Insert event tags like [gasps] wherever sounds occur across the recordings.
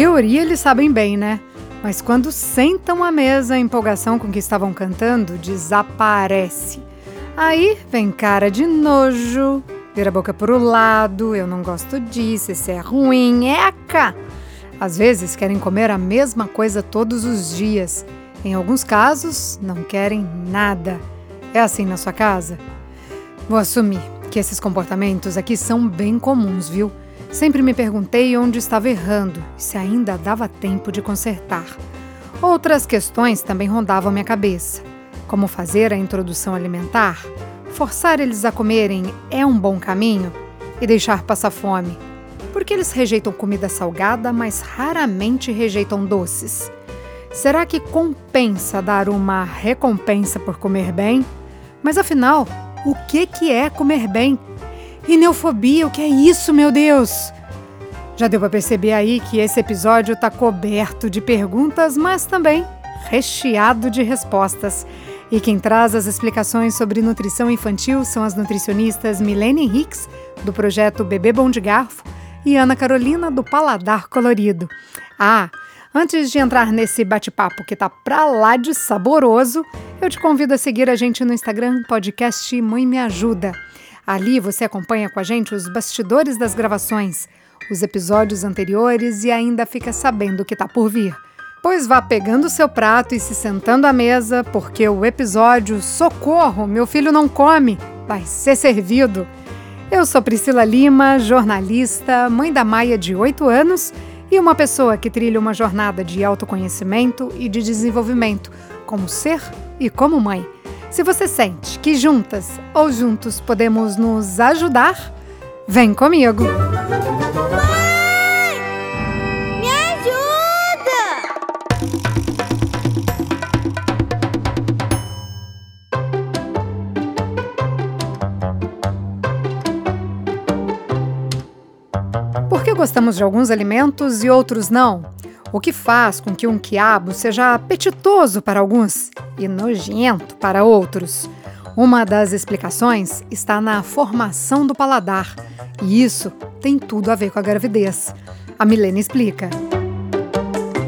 Teoria eles sabem bem, né? Mas quando sentam à mesa, a empolgação com que estavam cantando desaparece. Aí vem cara de nojo, vira a boca pro lado, eu não gosto disso, isso é ruim, eca! Às vezes querem comer a mesma coisa todos os dias. Em alguns casos, não querem nada. É assim na sua casa? Vou assumir que esses comportamentos aqui são bem comuns, viu? Sempre me perguntei onde estava errando e se ainda dava tempo de consertar. Outras questões também rondavam minha cabeça. Como fazer a introdução alimentar? Forçar eles a comerem é um bom caminho? E deixar passar fome? Porque eles rejeitam comida salgada, mas raramente rejeitam doces. Será que compensa dar uma recompensa por comer bem? Mas afinal, o que, que é comer bem? Neofobia, o que é isso, meu Deus? Já deu para perceber aí que esse episódio está coberto de perguntas, mas também recheado de respostas. E quem traz as explicações sobre nutrição infantil são as nutricionistas Milene Hicks, do projeto Bebê Bom de Garfo, e Ana Carolina, do Paladar Colorido. Ah, antes de entrar nesse bate-papo que tá pra lá de saboroso, eu te convido a seguir a gente no Instagram, podcast Mãe Me Ajuda. Ali você acompanha com a gente os bastidores das gravações, os episódios anteriores e ainda fica sabendo o que está por vir. Pois vá pegando seu prato e se sentando à mesa, porque o episódio Socorro, meu filho não come, vai ser servido. Eu sou Priscila Lima, jornalista, mãe da Maia de 8 anos e uma pessoa que trilha uma jornada de autoconhecimento e de desenvolvimento como ser e como mãe. Se você sente que juntas ou juntos podemos nos ajudar, vem comigo! Mãe! Me ajuda! Por que gostamos de alguns alimentos e outros não? O que faz com que um quiabo seja apetitoso para alguns e nojento para outros? Uma das explicações está na formação do paladar, e isso tem tudo a ver com a gravidez. A Milena explica.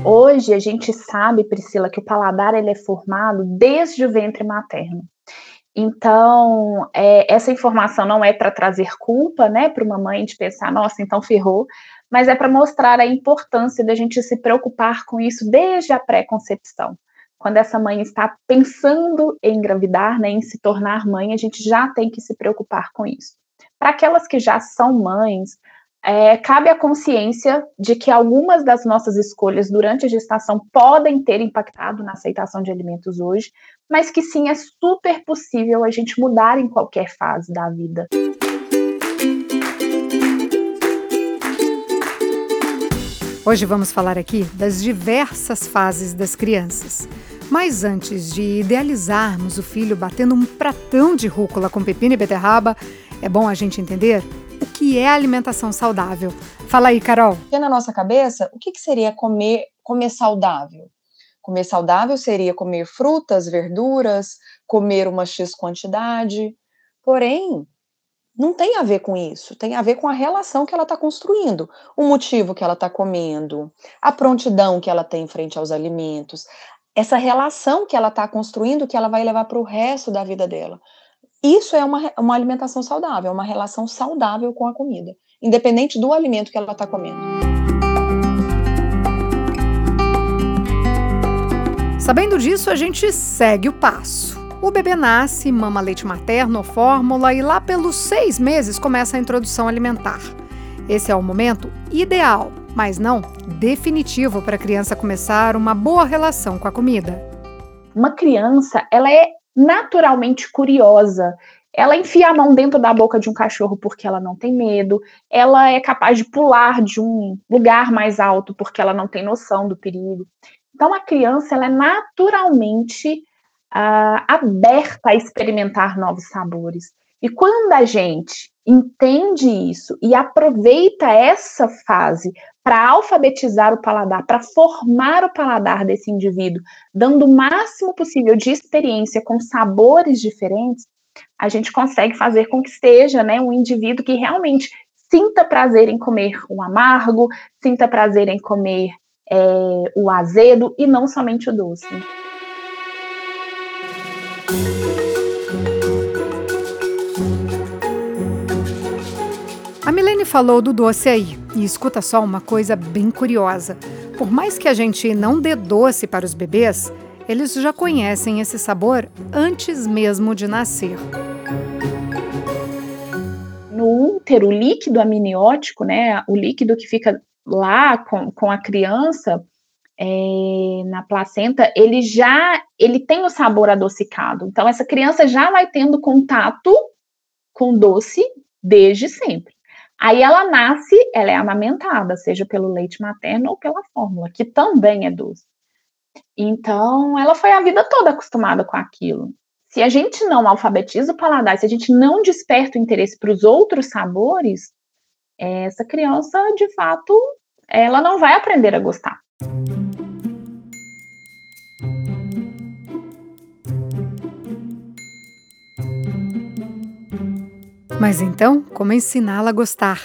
Hoje a gente sabe, Priscila, que o paladar ele é formado desde o ventre materno. Então, é, essa informação não é para trazer culpa, né, para uma mãe de pensar, nossa, então ferrou, mas é para mostrar a importância da gente se preocupar com isso desde a pré-concepção. Quando essa mãe está pensando em engravidar, né, em se tornar mãe, a gente já tem que se preocupar com isso. Para aquelas que já são mães, é, cabe a consciência de que algumas das nossas escolhas durante a gestação podem ter impactado na aceitação de alimentos hoje, mas que sim é super possível a gente mudar em qualquer fase da vida. Hoje vamos falar aqui das diversas fases das crianças. Mas antes de idealizarmos o filho batendo um pratão de rúcula com pepino e beterraba, é bom a gente entender o que é alimentação saudável. Fala aí, Carol. Na nossa cabeça, o que, que seria comer, comer saudável? Comer saudável seria comer frutas, verduras, comer uma X quantidade. Porém, não tem a ver com isso, tem a ver com a relação que ela está construindo, o motivo que ela está comendo, a prontidão que ela tem frente aos alimentos, essa relação que ela está construindo que ela vai levar para o resto da vida dela. Isso é uma, uma alimentação saudável, é uma relação saudável com a comida, independente do alimento que ela está comendo. Sabendo disso, a gente segue o passo. O bebê nasce, mama leite materno ou fórmula e lá pelos seis meses começa a introdução alimentar. Esse é o momento ideal, mas não definitivo para a criança começar uma boa relação com a comida. Uma criança, ela é naturalmente curiosa. Ela enfia a mão dentro da boca de um cachorro porque ela não tem medo. Ela é capaz de pular de um lugar mais alto porque ela não tem noção do perigo. Então, a criança ela é naturalmente aberta a experimentar novos sabores. E quando a gente entende isso e aproveita essa fase para alfabetizar o paladar, para formar o paladar desse indivíduo, dando o máximo possível de experiência com sabores diferentes, a gente consegue fazer com que seja né, um indivíduo que realmente sinta prazer em comer o amargo, sinta prazer em comer é, o azedo e não somente o doce. A Milene falou do doce aí, e escuta só uma coisa bem curiosa. Por mais que a gente não dê doce para os bebês, eles já conhecem esse sabor antes mesmo de nascer. No útero, o líquido amniótico, né, o líquido que fica lá com, com a criança, é, na placenta, ele já ele tem o sabor adocicado. Então, essa criança já vai tendo contato com doce desde sempre. Aí ela nasce, ela é amamentada, seja pelo leite materno ou pela fórmula, que também é doce. Então, ela foi a vida toda acostumada com aquilo. Se a gente não alfabetiza o paladar, se a gente não desperta o interesse para os outros sabores, essa criança, de fato, ela não vai aprender a gostar. Mas então, como ensiná-la a gostar?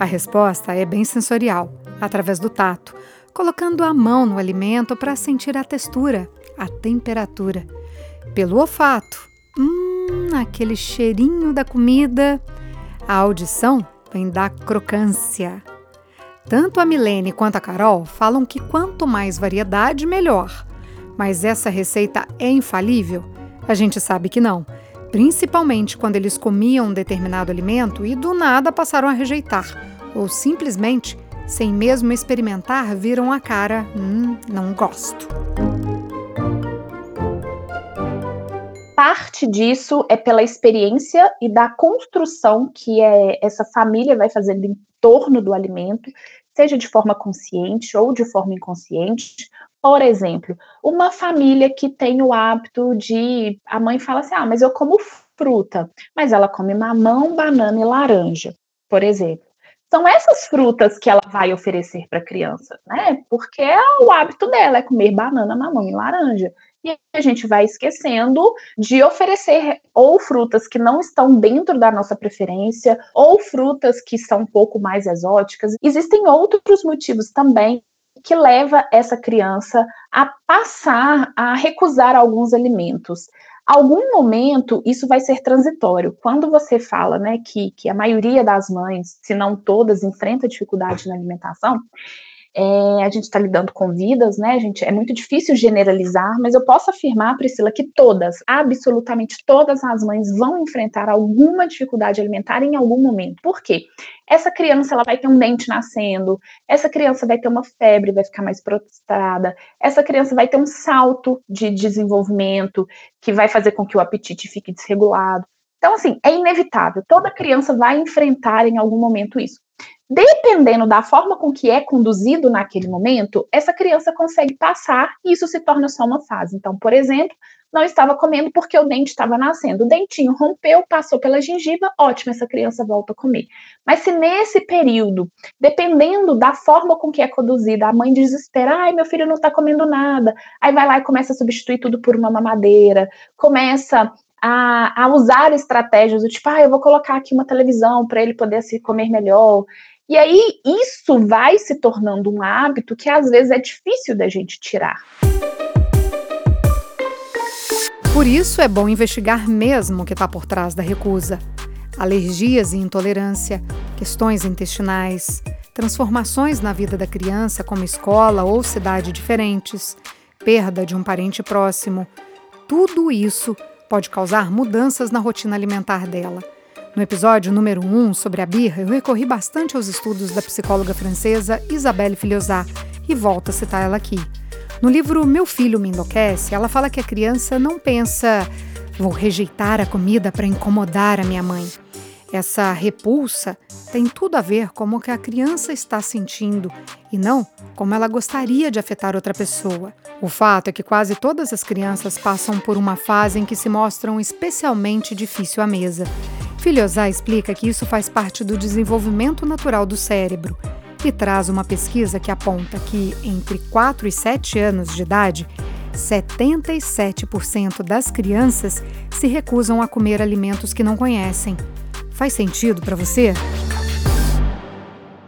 A resposta é bem sensorial, através do tato, colocando a mão no alimento para sentir a textura, a temperatura. Pelo olfato, hum, aquele cheirinho da comida. A audição vem da crocância. Tanto a Milene quanto a Carol falam que quanto mais variedade, melhor. Mas essa receita é infalível? A gente sabe que não principalmente quando eles comiam um determinado alimento e do nada passaram a rejeitar, ou simplesmente, sem mesmo experimentar, viram a cara: hum, não gosto. Parte disso é pela experiência e da construção que é, essa família vai fazendo em torno do alimento, seja de forma consciente ou de forma inconsciente, por exemplo, uma família que tem o hábito de. A mãe fala assim: ah, mas eu como fruta, mas ela come mamão, banana e laranja, por exemplo. São essas frutas que ela vai oferecer para a criança, né? Porque é o hábito dela é comer banana, mamão e laranja. E a gente vai esquecendo de oferecer ou frutas que não estão dentro da nossa preferência, ou frutas que são um pouco mais exóticas. Existem outros motivos também que leva essa criança a passar a recusar alguns alimentos. Algum momento isso vai ser transitório. Quando você fala, né, que, que a maioria das mães, se não todas, enfrenta dificuldade na alimentação, é, a gente está lidando com vidas, né? Gente, é muito difícil generalizar, mas eu posso afirmar, Priscila, que todas, absolutamente todas as mães vão enfrentar alguma dificuldade alimentar em algum momento. Por quê? Essa criança ela vai ter um dente nascendo, essa criança vai ter uma febre, vai ficar mais prostrada, essa criança vai ter um salto de desenvolvimento que vai fazer com que o apetite fique desregulado. Então, assim, é inevitável. Toda criança vai enfrentar em algum momento isso. Dependendo da forma com que é conduzido naquele momento, essa criança consegue passar e isso se torna só uma fase. Então, por exemplo, não estava comendo porque o dente estava nascendo. O dentinho rompeu, passou pela gengiva, ótimo, essa criança volta a comer. Mas se nesse período, dependendo da forma com que é conduzida, a mãe desespera, ai, meu filho não está comendo nada, aí vai lá e começa a substituir tudo por uma mamadeira, começa a, a usar estratégias do tipo, ah, eu vou colocar aqui uma televisão para ele poder se comer melhor. E aí isso vai se tornando um hábito que às vezes é difícil da gente tirar. Por isso é bom investigar mesmo o que está por trás da recusa. Alergias e intolerância, questões intestinais, transformações na vida da criança, como escola ou cidade diferentes, perda de um parente próximo. Tudo isso pode causar mudanças na rotina alimentar dela. No episódio número 1 sobre a birra, eu recorri bastante aos estudos da psicóloga francesa Isabelle Filhosat e volto a citar ela aqui. No livro Meu Filho Me Enlouquece, ela fala que a criança não pensa vou rejeitar a comida para incomodar a minha mãe. Essa repulsa tem tudo a ver com o que a criança está sentindo e não como ela gostaria de afetar outra pessoa. O fato é que quase todas as crianças passam por uma fase em que se mostram especialmente difícil à mesa. Filhosá explica que isso faz parte do desenvolvimento natural do cérebro e traz uma pesquisa que aponta que entre 4 e 7 anos de idade, 77% das crianças se recusam a comer alimentos que não conhecem. Faz sentido para você?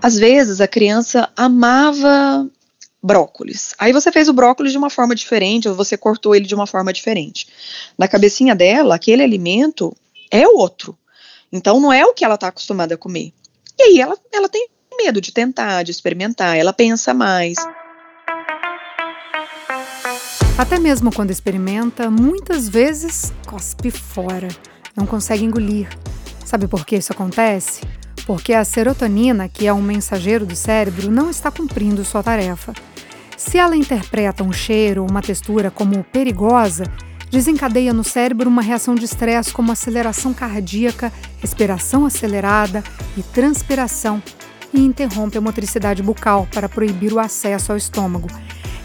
Às vezes a criança amava brócolis. Aí você fez o brócolis de uma forma diferente, ou você cortou ele de uma forma diferente. Na cabecinha dela, aquele alimento é outro. Então não é o que ela está acostumada a comer. E aí ela, ela tem medo de tentar, de experimentar, ela pensa mais. Até mesmo quando experimenta, muitas vezes cospe fora, não consegue engolir. Sabe por que isso acontece? Porque a serotonina, que é um mensageiro do cérebro, não está cumprindo sua tarefa. Se ela interpreta um cheiro ou uma textura como perigosa, desencadeia no cérebro uma reação de estresse como aceleração cardíaca, respiração acelerada e transpiração, e interrompe a motricidade bucal para proibir o acesso ao estômago.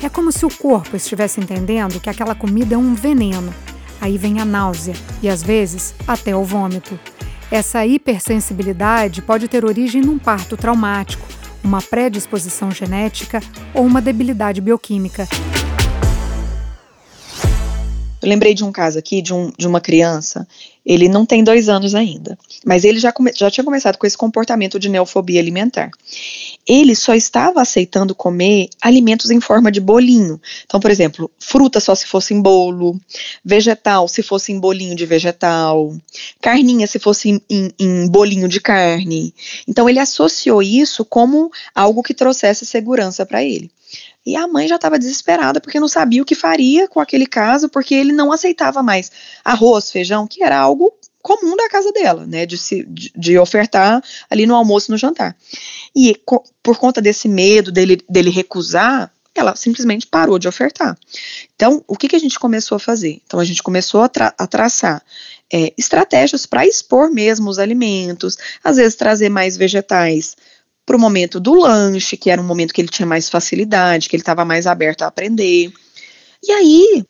É como se o corpo estivesse entendendo que aquela comida é um veneno. Aí vem a náusea e, às vezes, até o vômito. Essa hipersensibilidade pode ter origem num parto traumático uma predisposição genética ou uma debilidade bioquímica. Eu lembrei de um caso aqui de, um, de uma criança, ele não tem dois anos ainda, mas ele já, come, já tinha começado com esse comportamento de neofobia alimentar. Ele só estava aceitando comer alimentos em forma de bolinho. Então, por exemplo, fruta só se fosse em bolo, vegetal se fosse em bolinho de vegetal, carninha se fosse em, em, em bolinho de carne. Então, ele associou isso como algo que trouxesse segurança para ele. E a mãe já estava desesperada porque não sabia o que faria com aquele caso, porque ele não aceitava mais arroz, feijão, que era algo comum da casa dela, né, de, se, de, de ofertar ali no almoço, no jantar. E co, por conta desse medo dele, dele recusar, ela simplesmente parou de ofertar. Então, o que, que a gente começou a fazer? Então, a gente começou a, tra a traçar é, estratégias para expor mesmo os alimentos, às vezes trazer mais vegetais para o momento do lanche, que era um momento que ele tinha mais facilidade, que ele estava mais aberto a aprender. E aí,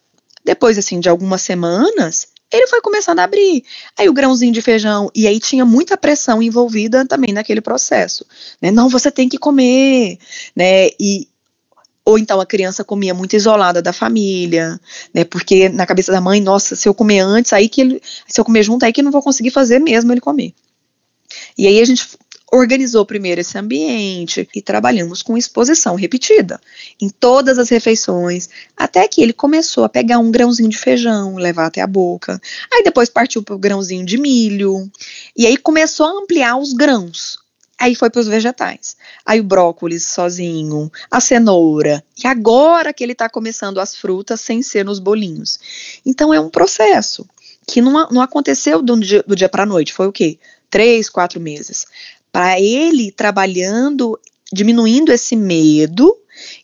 depois assim de algumas semanas, ele foi começando a abrir. Aí o grãozinho de feijão, e aí tinha muita pressão envolvida também naquele processo, né? Não, você tem que comer, né? E ou então a criança comia muito isolada da família, né? Porque na cabeça da mãe, nossa, se eu comer antes, aí que ele, se eu comer junto, aí que eu não vou conseguir fazer mesmo ele comer. E aí a gente organizou primeiro esse ambiente e trabalhamos com exposição repetida em todas as refeições, até que ele começou a pegar um grãozinho de feijão, levar até a boca. Aí depois partiu para o grãozinho de milho, e aí começou a ampliar os grãos. Aí foi para os vegetais. Aí o brócolis sozinho, a cenoura. E agora que ele está começando as frutas sem ser nos bolinhos. Então é um processo que não, não aconteceu do dia, do dia para a noite. Foi o quê? Três, quatro meses para ele trabalhando, diminuindo esse medo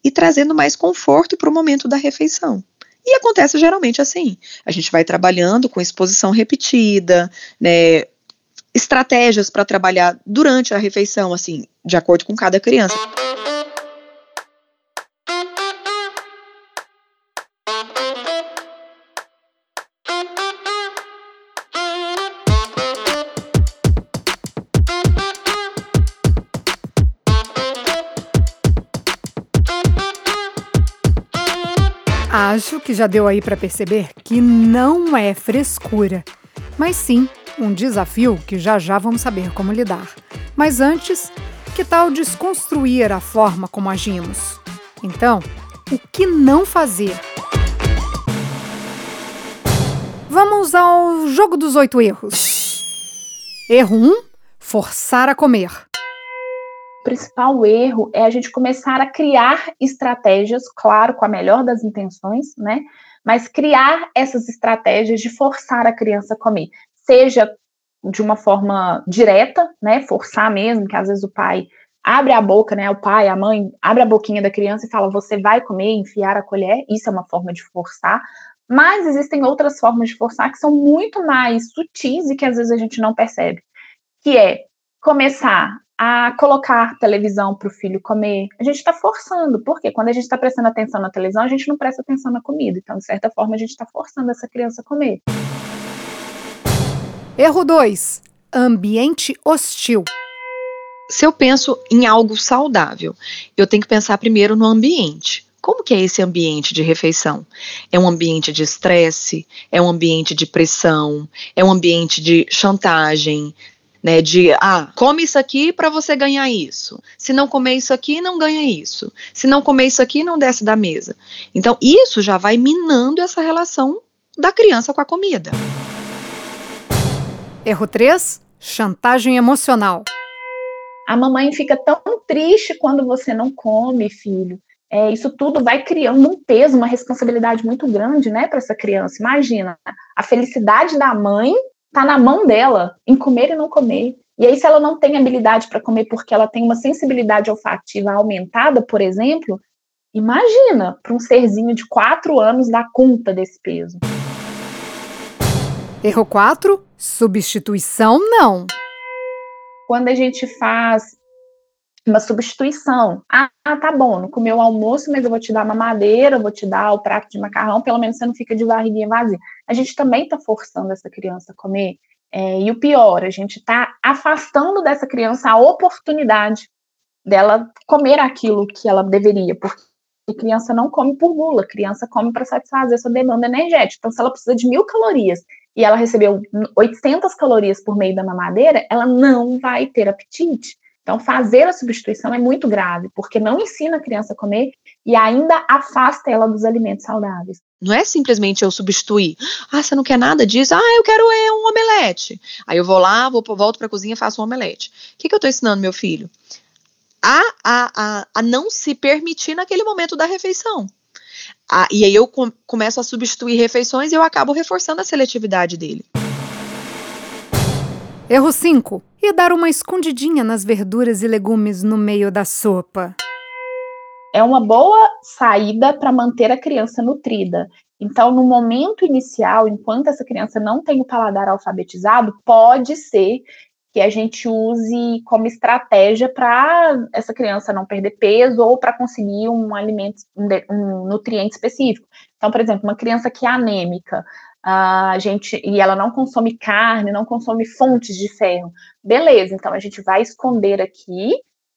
e trazendo mais conforto para o momento da refeição. E acontece geralmente assim. A gente vai trabalhando com exposição repetida, né, estratégias para trabalhar durante a refeição, assim, de acordo com cada criança. Acho que já deu aí para perceber que não é frescura, mas sim um desafio que já já vamos saber como lidar. Mas antes, que tal desconstruir a forma como agimos? Então, o que não fazer? Vamos ao jogo dos oito erros. Erro 1: um, forçar a comer principal erro é a gente começar a criar estratégias, claro, com a melhor das intenções, né? Mas criar essas estratégias de forçar a criança a comer, seja de uma forma direta, né? Forçar mesmo, que às vezes o pai abre a boca, né? O pai, a mãe abre a boquinha da criança e fala: "Você vai comer", enfiar a colher. Isso é uma forma de forçar. Mas existem outras formas de forçar que são muito mais sutis e que às vezes a gente não percebe, que é começar a colocar televisão para o filho comer. A gente está forçando, porque quando a gente está prestando atenção na televisão, a gente não presta atenção na comida. Então, de certa forma, a gente está forçando essa criança a comer. Erro 2: ambiente hostil. Se eu penso em algo saudável, eu tenho que pensar primeiro no ambiente. Como que é esse ambiente de refeição? É um ambiente de estresse? É um ambiente de pressão? É um ambiente de chantagem? Né, de ah, come isso aqui para você ganhar isso. Se não comer isso aqui, não ganha isso. Se não comer isso aqui, não desce da mesa. Então, isso já vai minando essa relação da criança com a comida. Erro 3, chantagem emocional. A mamãe fica tão triste quando você não come, filho. É, isso tudo vai criando um peso, uma responsabilidade muito grande, né, para essa criança. Imagina, a felicidade da mãe está na mão dela, em comer e não comer. E aí, se ela não tem habilidade para comer porque ela tem uma sensibilidade olfativa aumentada, por exemplo, imagina para um serzinho de quatro anos dar conta desse peso. Erro 4, substituição não. Quando a gente faz uma substituição. Ah, tá bom, não comeu o almoço, mas eu vou te dar uma madeira, vou te dar o prato de macarrão, pelo menos você não fica de barriguinha vazia. A gente também está forçando essa criança a comer. É, e o pior, a gente está afastando dessa criança a oportunidade dela comer aquilo que ela deveria, porque criança não come por gula, criança come para satisfazer sua demanda energética. Então, se ela precisa de mil calorias e ela recebeu 800 calorias por meio da mamadeira, ela não vai ter apetite. Então, fazer a substituição é muito grave, porque não ensina a criança a comer e ainda afasta ela dos alimentos saudáveis. Não é simplesmente eu substituir. Ah, você não quer nada disso? Ah, eu quero é um omelete. Aí eu vou lá, vou, volto para a cozinha faço um omelete. O que, que eu estou ensinando meu filho? A, a, a, a não se permitir naquele momento da refeição. E aí eu com, começo a substituir refeições e eu acabo reforçando a seletividade dele. Erro 5. E dar uma escondidinha nas verduras e legumes no meio da sopa. É uma boa saída para manter a criança nutrida. Então, no momento inicial, enquanto essa criança não tem o paladar alfabetizado, pode ser que a gente use como estratégia para essa criança não perder peso ou para conseguir um alimento, um, nutriente específico. Então, por exemplo, uma criança que é anêmica, a gente e ela não consome carne, não consome fontes de ferro. Beleza, então a gente vai esconder aqui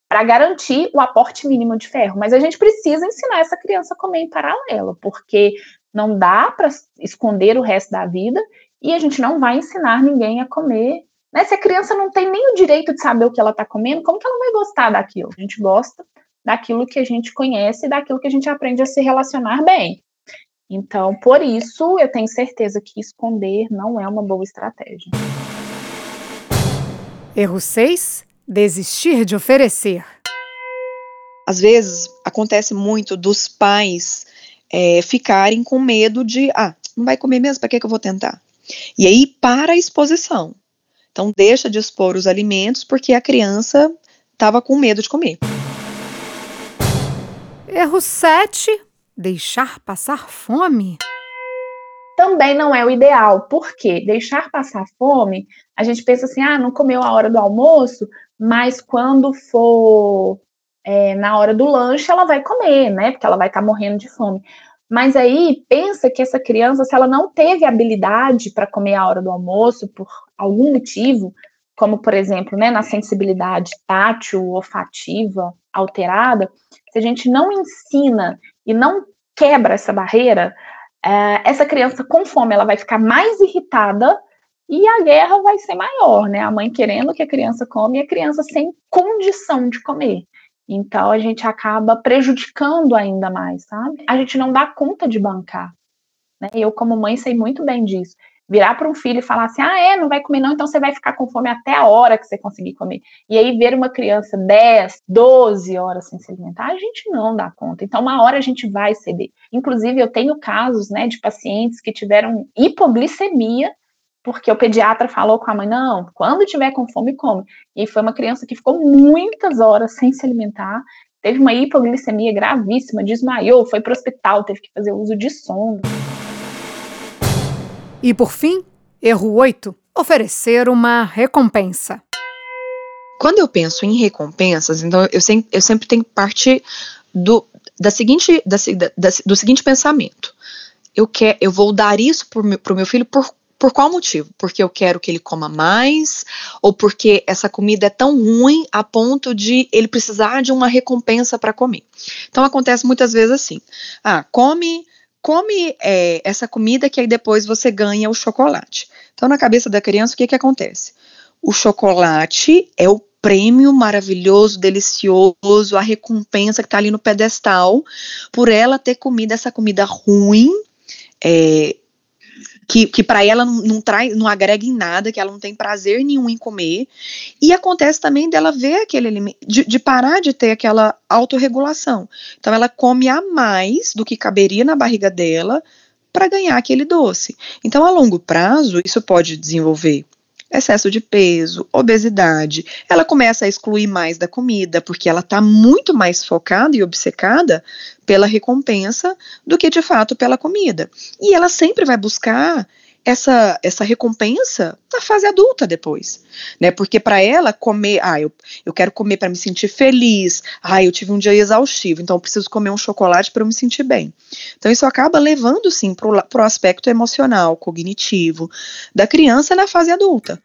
para garantir o aporte mínimo de ferro, mas a gente precisa ensinar essa criança a comer em paralelo, porque não dá para esconder o resto da vida e a gente não vai ensinar ninguém a comer. Né? Se a criança não tem nem o direito de saber o que ela está comendo, como que ela vai gostar daquilo? A gente gosta daquilo que a gente conhece, daquilo que a gente aprende a se relacionar bem. Então, por isso, eu tenho certeza que esconder não é uma boa estratégia. Erro 6. Desistir de oferecer. Às vezes, acontece muito dos pais é, ficarem com medo de, ah, não vai comer mesmo, para que, que eu vou tentar? E aí, para a exposição. Então, deixa de expor os alimentos porque a criança estava com medo de comer. Erro 7 Deixar passar fome? Também não é o ideal, porque deixar passar fome, a gente pensa assim, ah, não comeu a hora do almoço, mas quando for é, na hora do lanche, ela vai comer, né? Porque ela vai estar tá morrendo de fome. Mas aí pensa que essa criança, se ela não teve habilidade para comer a hora do almoço por algum motivo, como por exemplo, né, na sensibilidade tátil, olfativa alterada, se a gente não ensina e não quebra essa barreira, é, essa criança com fome ela vai ficar mais irritada e a guerra vai ser maior, né? A mãe querendo que a criança come e a criança sem condição de comer. Então a gente acaba prejudicando ainda mais, sabe? A gente não dá conta de bancar. Né? Eu, como mãe, sei muito bem disso virar para um filho e falar assim: ah, é, não vai comer não, então você vai ficar com fome até a hora que você conseguir comer. E aí ver uma criança 10, 12 horas sem se alimentar, a gente não dá conta. Então, uma hora a gente vai ceder. Inclusive, eu tenho casos né, de pacientes que tiveram hipoglicemia. Porque o pediatra falou com a mãe: não, quando tiver com fome, come. E foi uma criança que ficou muitas horas sem se alimentar, teve uma hipoglicemia gravíssima, desmaiou, foi para o hospital, teve que fazer uso de sonda. E por fim, erro 8, oferecer uma recompensa. Quando eu penso em recompensas, então eu sempre, eu sempre tenho que partir do, da seguinte, da, da, do seguinte pensamento. Eu, quer, eu vou dar isso para o meu filho por, por qual motivo? Porque eu quero que ele coma mais, ou porque essa comida é tão ruim a ponto de ele precisar de uma recompensa para comer. Então acontece muitas vezes assim: ah, come come é, essa comida que aí depois você ganha o chocolate. Então, na cabeça da criança, o que, que acontece? o chocolate é o prêmio maravilhoso, delicioso, a recompensa que está ali no pedestal, por ela ter comido essa comida ruim, é, que, que para ela não, não, não agrega em nada, que ela não tem prazer nenhum em comer. E acontece também dela ver aquele alimento, de, de parar de ter aquela autorregulação. Então ela come a mais do que caberia na barriga dela para ganhar aquele doce. Então, a longo prazo, isso pode desenvolver excesso de peso, obesidade. Ela começa a excluir mais da comida, porque ela está muito mais focada e obcecada pela recompensa do que de fato pela comida. E ela sempre vai buscar essa, essa recompensa na fase adulta depois, né? Porque para ela comer, ah, eu, eu quero comer para me sentir feliz, ah, eu tive um dia exaustivo, então eu preciso comer um chocolate para eu me sentir bem. Então isso acaba levando sim para o aspecto emocional, cognitivo da criança na fase adulta.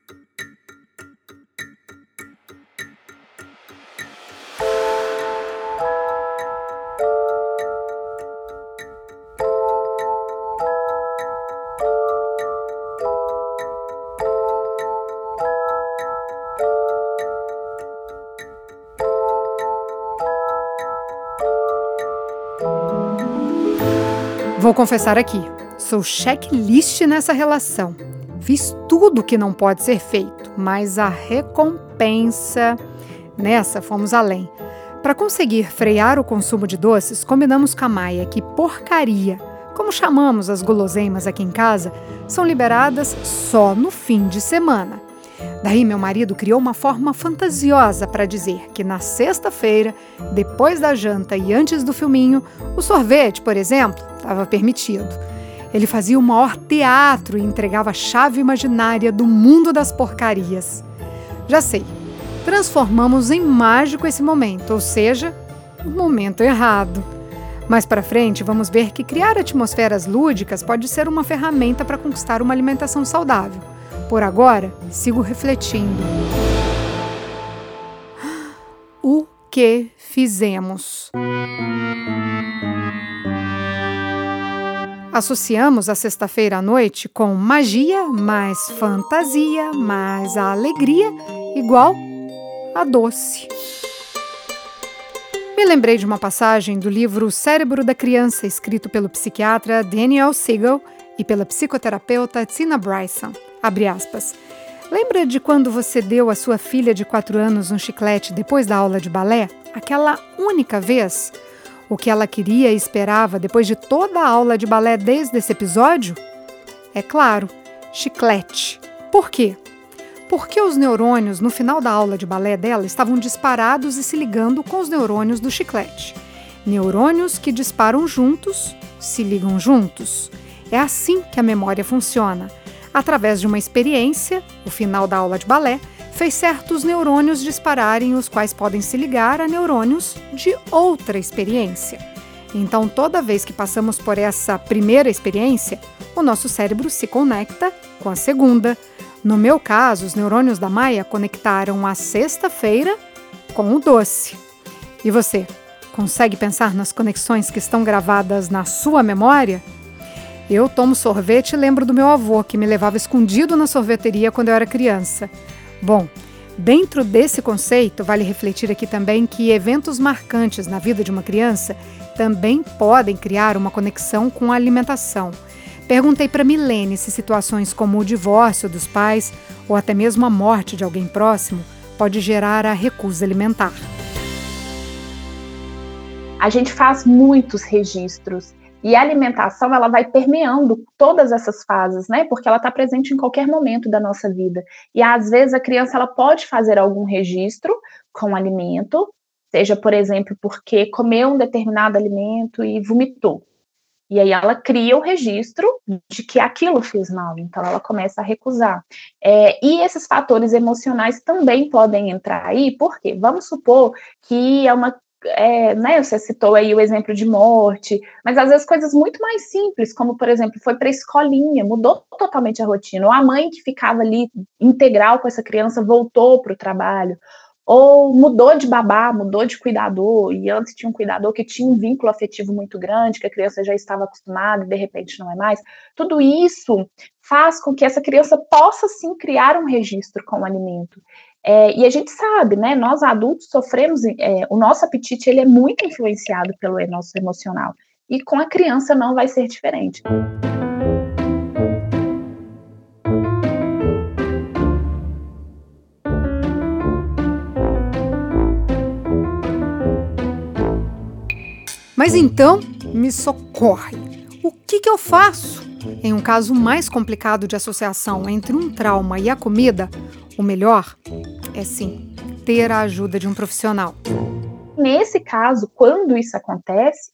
Confessar aqui, sou checklist nessa relação. Fiz tudo que não pode ser feito, mas a recompensa. Nessa fomos além. Para conseguir frear o consumo de doces, combinamos com a Maia que porcaria, como chamamos as guloseimas aqui em casa, são liberadas só no fim de semana. Daí, meu marido criou uma forma fantasiosa para dizer que na sexta-feira, depois da janta e antes do filminho, o sorvete, por exemplo, estava permitido. Ele fazia o maior teatro e entregava a chave imaginária do mundo das porcarias. Já sei, transformamos em mágico esse momento, ou seja, o momento errado. Mais para frente, vamos ver que criar atmosferas lúdicas pode ser uma ferramenta para conquistar uma alimentação saudável. Por agora, sigo refletindo. [gasps] O que fizemos? Associamos a sexta-feira à noite com magia mais fantasia mais a alegria igual a doce. Me lembrei de uma passagem do livro Cérebro da Criança, escrito pelo psiquiatra Daniel Siegel e pela psicoterapeuta Tina Bryson. Abre aspas. Lembra de quando você deu à sua filha de 4 anos um chiclete depois da aula de balé? Aquela única vez? O que ela queria e esperava depois de toda a aula de balé desde esse episódio? É claro, chiclete. Por quê? Porque os neurônios no final da aula de balé dela estavam disparados e se ligando com os neurônios do chiclete. Neurônios que disparam juntos se ligam juntos. É assim que a memória funciona. Através de uma experiência, o final da aula de balé fez certos neurônios dispararem, os quais podem se ligar a neurônios de outra experiência. Então, toda vez que passamos por essa primeira experiência, o nosso cérebro se conecta com a segunda. No meu caso, os neurônios da Maia conectaram a sexta-feira com o doce. E você, consegue pensar nas conexões que estão gravadas na sua memória? Eu tomo sorvete e lembro do meu avô, que me levava escondido na sorveteria quando eu era criança. Bom, dentro desse conceito, vale refletir aqui também que eventos marcantes na vida de uma criança também podem criar uma conexão com a alimentação. Perguntei para Milene se situações como o divórcio dos pais ou até mesmo a morte de alguém próximo pode gerar a recusa alimentar. A gente faz muitos registros e a alimentação, ela vai permeando todas essas fases, né? Porque ela está presente em qualquer momento da nossa vida. E às vezes a criança ela pode fazer algum registro com alimento, seja, por exemplo, porque comeu um determinado alimento e vomitou. E aí ela cria o registro de que aquilo fez mal, então ela começa a recusar. É, e esses fatores emocionais também podem entrar aí, porque vamos supor que é uma é, né, você citou aí o exemplo de morte, mas às vezes coisas muito mais simples, como por exemplo, foi para a escolinha, mudou totalmente a rotina, ou a mãe que ficava ali integral com essa criança voltou para o trabalho, ou mudou de babá, mudou de cuidador, e antes tinha um cuidador que tinha um vínculo afetivo muito grande, que a criança já estava acostumada e de repente não é mais. Tudo isso faz com que essa criança possa sim criar um registro com o alimento. É, e a gente sabe, né? Nós adultos sofremos, é, o nosso apetite ele é muito influenciado pelo nosso emocional. E com a criança não vai ser diferente. Mas então, me socorre. O que, que eu faço? Em um caso mais complicado de associação entre um trauma e a comida, o melhor é sim ter a ajuda de um profissional. Nesse caso, quando isso acontece,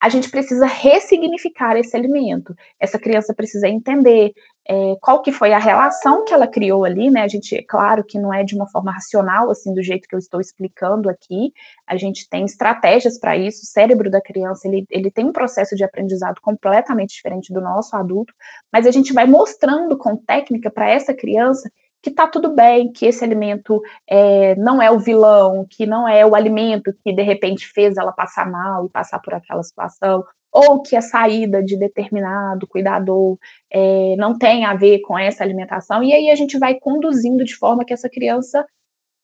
a gente precisa ressignificar esse alimento. Essa criança precisa entender é, qual que foi a relação que ela criou ali, né? A gente, é claro que não é de uma forma racional, assim, do jeito que eu estou explicando aqui. A gente tem estratégias para isso. O cérebro da criança, ele, ele tem um processo de aprendizado completamente diferente do nosso adulto, mas a gente vai mostrando com técnica para essa criança que tá tudo bem, que esse alimento é, não é o vilão, que não é o alimento que de repente fez ela passar mal e passar por aquela situação, ou que a saída de determinado cuidador é, não tem a ver com essa alimentação, e aí a gente vai conduzindo de forma que essa criança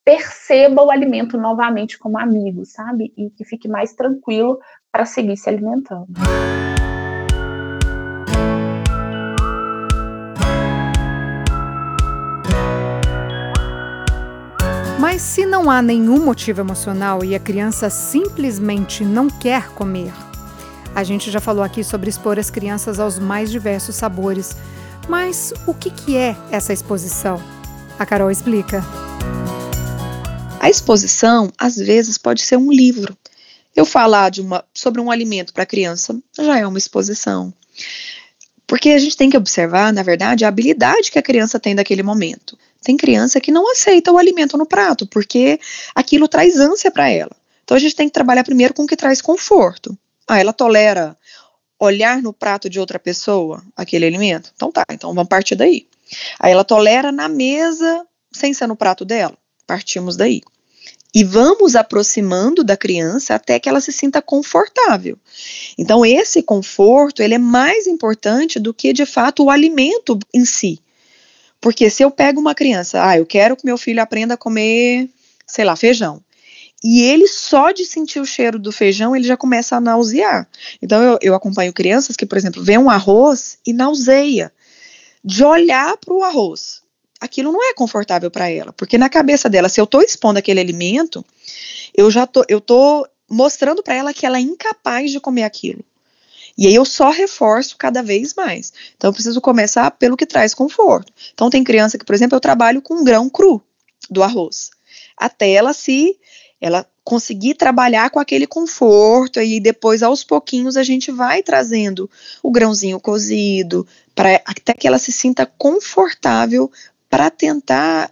perceba o alimento novamente como amigo, sabe? E que fique mais tranquilo para seguir se alimentando. Mas se não há nenhum motivo emocional e a criança simplesmente não quer comer, a gente já falou aqui sobre expor as crianças aos mais diversos sabores. Mas o que, que é essa exposição? A Carol explica. A exposição, às vezes, pode ser um livro. Eu falar de uma, sobre um alimento para a criança já é uma exposição. Porque a gente tem que observar, na verdade, a habilidade que a criança tem naquele momento. Tem criança que não aceita o alimento no prato, porque aquilo traz ânsia para ela. Então a gente tem que trabalhar primeiro com o que traz conforto. Ah, ela tolera olhar no prato de outra pessoa aquele alimento? Então tá, então vamos partir daí. Aí ela tolera na mesa sem ser no prato dela? Partimos daí. E vamos aproximando da criança até que ela se sinta confortável. Então esse conforto, ele é mais importante do que de fato o alimento em si. Porque se eu pego uma criança, ah, eu quero que meu filho aprenda a comer, sei lá, feijão. E ele só de sentir o cheiro do feijão, ele já começa a nausear. Então eu, eu acompanho crianças que, por exemplo, vê um arroz e nauseia. De olhar para o arroz. Aquilo não é confortável para ela, porque na cabeça dela, se eu estou expondo aquele alimento, eu já tô, eu tô mostrando para ela que ela é incapaz de comer aquilo. E aí eu só reforço cada vez mais. Então eu preciso começar pelo que traz conforto. Então tem criança que, por exemplo, eu trabalho com grão cru do arroz. Até ela se ela conseguir trabalhar com aquele conforto e depois aos pouquinhos a gente vai trazendo o grãozinho cozido para até que ela se sinta confortável para tentar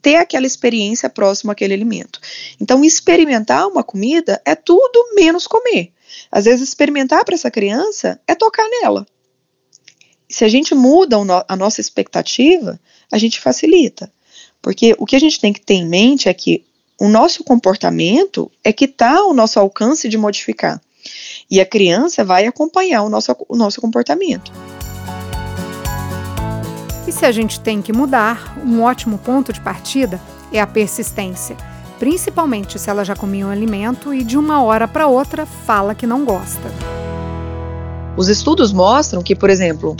ter aquela experiência próxima àquele alimento. Então experimentar uma comida é tudo menos comer. Às vezes, experimentar para essa criança é tocar nela. Se a gente muda a nossa expectativa, a gente facilita. Porque o que a gente tem que ter em mente é que o nosso comportamento é que está ao nosso alcance de modificar. E a criança vai acompanhar o nosso, o nosso comportamento. E se a gente tem que mudar, um ótimo ponto de partida é a persistência principalmente se ela já comia um alimento e de uma hora para outra fala que não gosta. Os estudos mostram que, por exemplo,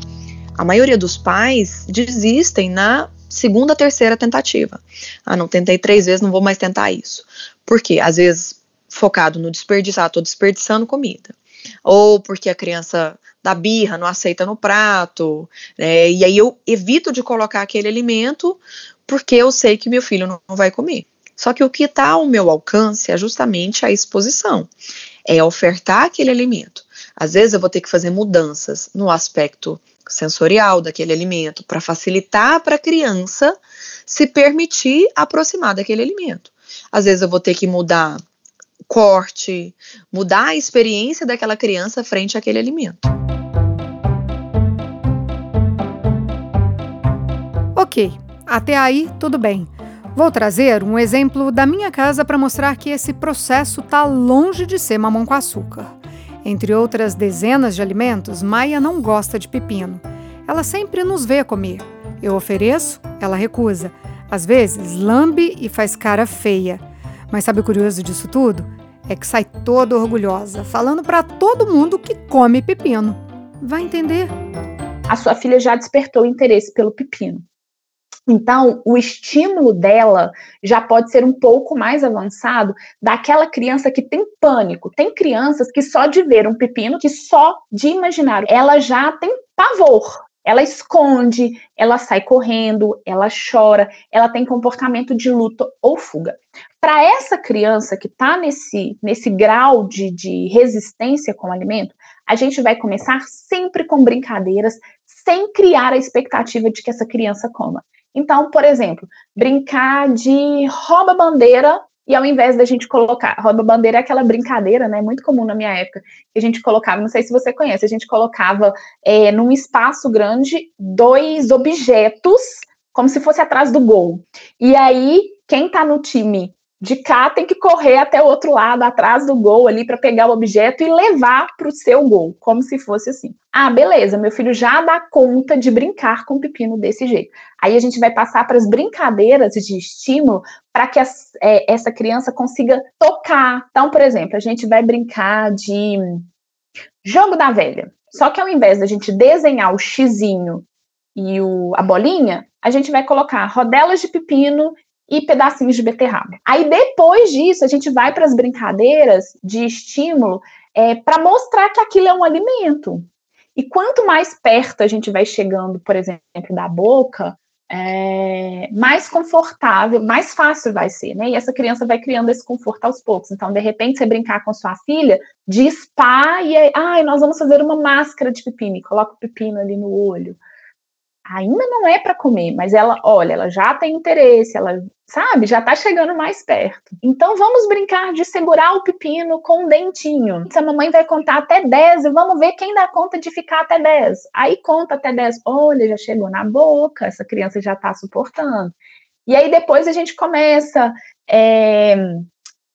a maioria dos pais desistem na segunda, terceira tentativa. Ah, não tentei três vezes, não vou mais tentar isso. Por quê? Às vezes focado no desperdício, ah, tô desperdiçando comida. Ou porque a criança da birra não aceita no prato, né? e aí eu evito de colocar aquele alimento porque eu sei que meu filho não vai comer. Só que o que está ao meu alcance é justamente a exposição, é ofertar aquele alimento. Às vezes eu vou ter que fazer mudanças no aspecto sensorial daquele alimento para facilitar para a criança se permitir aproximar daquele alimento. Às vezes eu vou ter que mudar corte, mudar a experiência daquela criança frente àquele alimento. Ok, até aí tudo bem. Vou trazer um exemplo da minha casa para mostrar que esse processo está longe de ser mamão com açúcar. Entre outras dezenas de alimentos, Maia não gosta de pepino. Ela sempre nos vê comer. Eu ofereço, ela recusa. Às vezes, lambe e faz cara feia. Mas sabe o curioso disso tudo? É que sai toda orgulhosa, falando para todo mundo que come pepino. Vai entender? A sua filha já despertou interesse pelo pepino. Então, o estímulo dela já pode ser um pouco mais avançado daquela criança que tem pânico. Tem crianças que só de ver um pepino, que só de imaginar, ela já tem pavor. Ela esconde, ela sai correndo, ela chora, ela tem comportamento de luta ou fuga. Para essa criança que está nesse, nesse grau de, de resistência com o alimento, a gente vai começar sempre com brincadeiras, sem criar a expectativa de que essa criança coma. Então, por exemplo, brincar de rouba-bandeira e ao invés da gente colocar, rouba-bandeira é aquela brincadeira, né, muito comum na minha época, que a gente colocava, não sei se você conhece, a gente colocava é, num espaço grande dois objetos, como se fosse atrás do gol. E aí, quem tá no time de cá tem que correr até o outro lado, atrás do gol ali, para pegar o objeto e levar para o seu gol, como se fosse assim. Ah, beleza, meu filho já dá conta de brincar com o pepino desse jeito. Aí a gente vai passar para as brincadeiras de estímulo para que as, é, essa criança consiga tocar. Então, por exemplo, a gente vai brincar de jogo da velha. Só que ao invés da gente desenhar o xizinho e o, a bolinha, a gente vai colocar rodelas de pepino e pedacinhos de beterraba. Aí depois disso, a gente vai para as brincadeiras de estímulo é, para mostrar que aquilo é um alimento. E quanto mais perto a gente vai chegando, por exemplo, da boca, é, mais confortável, mais fácil vai ser, né? E essa criança vai criando esse conforto aos poucos. Então, de repente, você brincar com sua filha, de spa e aí, nós vamos fazer uma máscara de pepino, e coloca o pepino ali no olho ainda não é para comer, mas ela, olha, ela já tem interesse, ela, sabe, já tá chegando mais perto. Então vamos brincar de segurar o pepino com um dentinho. Se a mamãe vai contar até 10, vamos ver quem dá conta de ficar até 10. Aí conta até 10, olha, já chegou na boca, essa criança já tá suportando. E aí depois a gente começa é,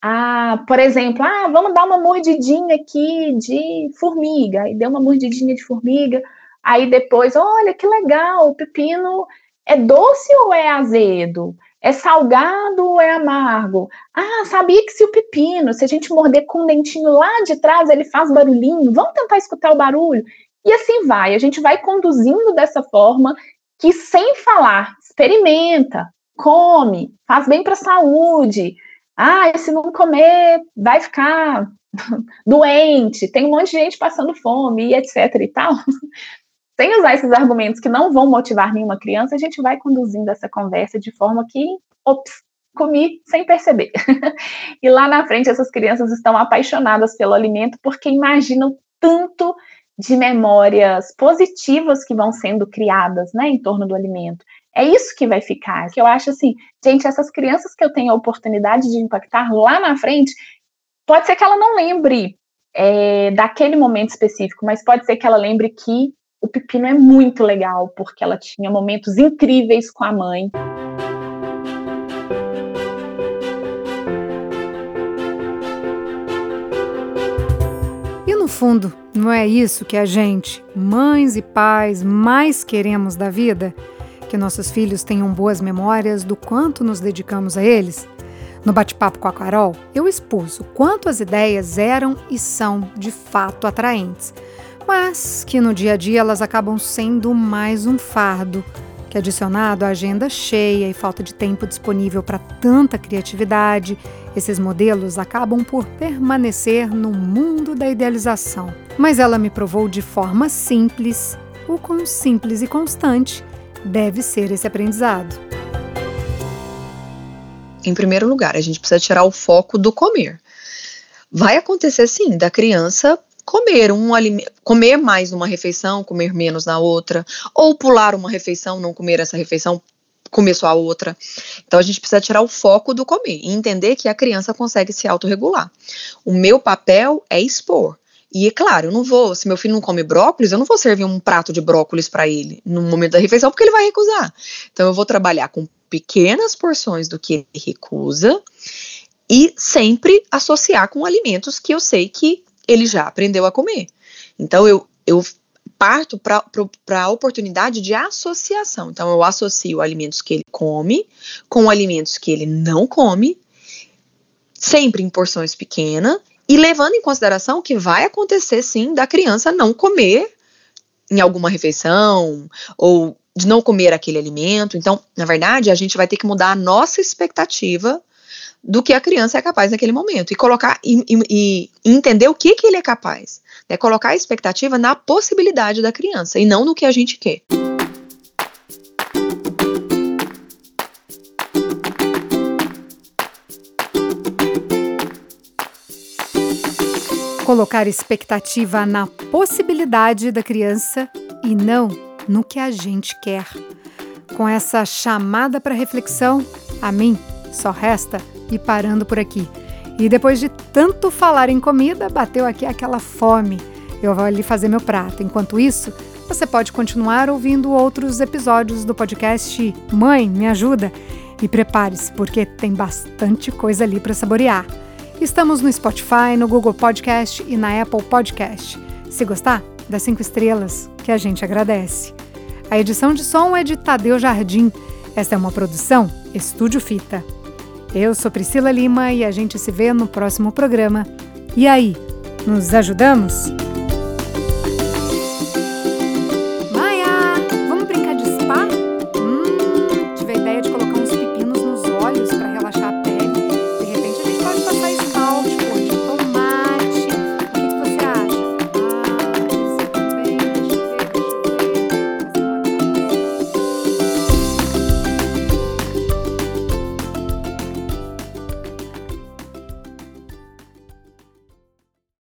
a, por exemplo, ah, vamos dar uma mordidinha aqui de formiga. E deu uma mordidinha de formiga Aí depois, olha que legal, o pepino é doce ou é azedo? É salgado ou é amargo? Ah, sabia que se o pepino, se a gente morder com um dentinho lá de trás, ele faz barulhinho? Vamos tentar escutar o barulho? E assim vai, a gente vai conduzindo dessa forma que sem falar, experimenta, come, faz bem para a saúde. Ah, se não comer, vai ficar [laughs] doente, tem um monte de gente passando fome e etc e tal [laughs] sem usar esses argumentos que não vão motivar nenhuma criança, a gente vai conduzindo essa conversa de forma que, ops, comi sem perceber. [laughs] e lá na frente, essas crianças estão apaixonadas pelo alimento porque imaginam tanto de memórias positivas que vão sendo criadas, né, em torno do alimento. É isso que vai ficar. Que eu acho assim, gente, essas crianças que eu tenho a oportunidade de impactar lá na frente, pode ser que ela não lembre é, daquele momento específico, mas pode ser que ela lembre que o Pepino é muito legal, porque ela tinha momentos incríveis com a mãe. E no fundo, não é isso que a gente, mães e pais, mais queremos da vida? Que nossos filhos tenham boas memórias do quanto nos dedicamos a eles? No bate-papo com a Carol, eu expus o quanto as ideias eram e são de fato atraentes mas que no dia a dia elas acabam sendo mais um fardo, que adicionado à agenda cheia e falta de tempo disponível para tanta criatividade, esses modelos acabam por permanecer no mundo da idealização. Mas ela me provou de forma simples o quão simples e constante deve ser esse aprendizado. Em primeiro lugar, a gente precisa tirar o foco do comer. Vai acontecer sim da criança comer um comer mais numa refeição, comer menos na outra, ou pular uma refeição, não comer essa refeição, comer só a outra. Então a gente precisa tirar o foco do comer e entender que a criança consegue se autorregular. O meu papel é expor. E é claro, eu não vou, se meu filho não come brócolis, eu não vou servir um prato de brócolis para ele no momento da refeição, porque ele vai recusar. Então eu vou trabalhar com pequenas porções do que ele recusa e sempre associar com alimentos que eu sei que ele já aprendeu a comer. Então eu, eu parto para a oportunidade de associação. Então eu associo alimentos que ele come com alimentos que ele não come, sempre em porções pequenas, e levando em consideração que vai acontecer sim da criança não comer em alguma refeição ou de não comer aquele alimento. Então, na verdade, a gente vai ter que mudar a nossa expectativa do que a criança é capaz naquele momento e colocar e, e, e entender o que, que ele é capaz. Né? Colocar a expectativa na possibilidade da criança e não no que a gente quer. Colocar expectativa na possibilidade da criança e não no que a gente quer. Com essa chamada para reflexão, a mim só resta ir parando por aqui. E depois de tanto falar em comida, bateu aqui aquela fome. Eu vou ali fazer meu prato. Enquanto isso, você pode continuar ouvindo outros episódios do podcast Mãe, me ajuda. E prepare-se, porque tem bastante coisa ali para saborear. Estamos no Spotify, no Google Podcast e na Apple Podcast. Se gostar, dá cinco estrelas, que a gente agradece. A edição de som é de Tadeu Jardim. Esta é uma produção Estúdio Fita. Eu sou Priscila Lima e a gente se vê no próximo programa. E aí, nos ajudamos?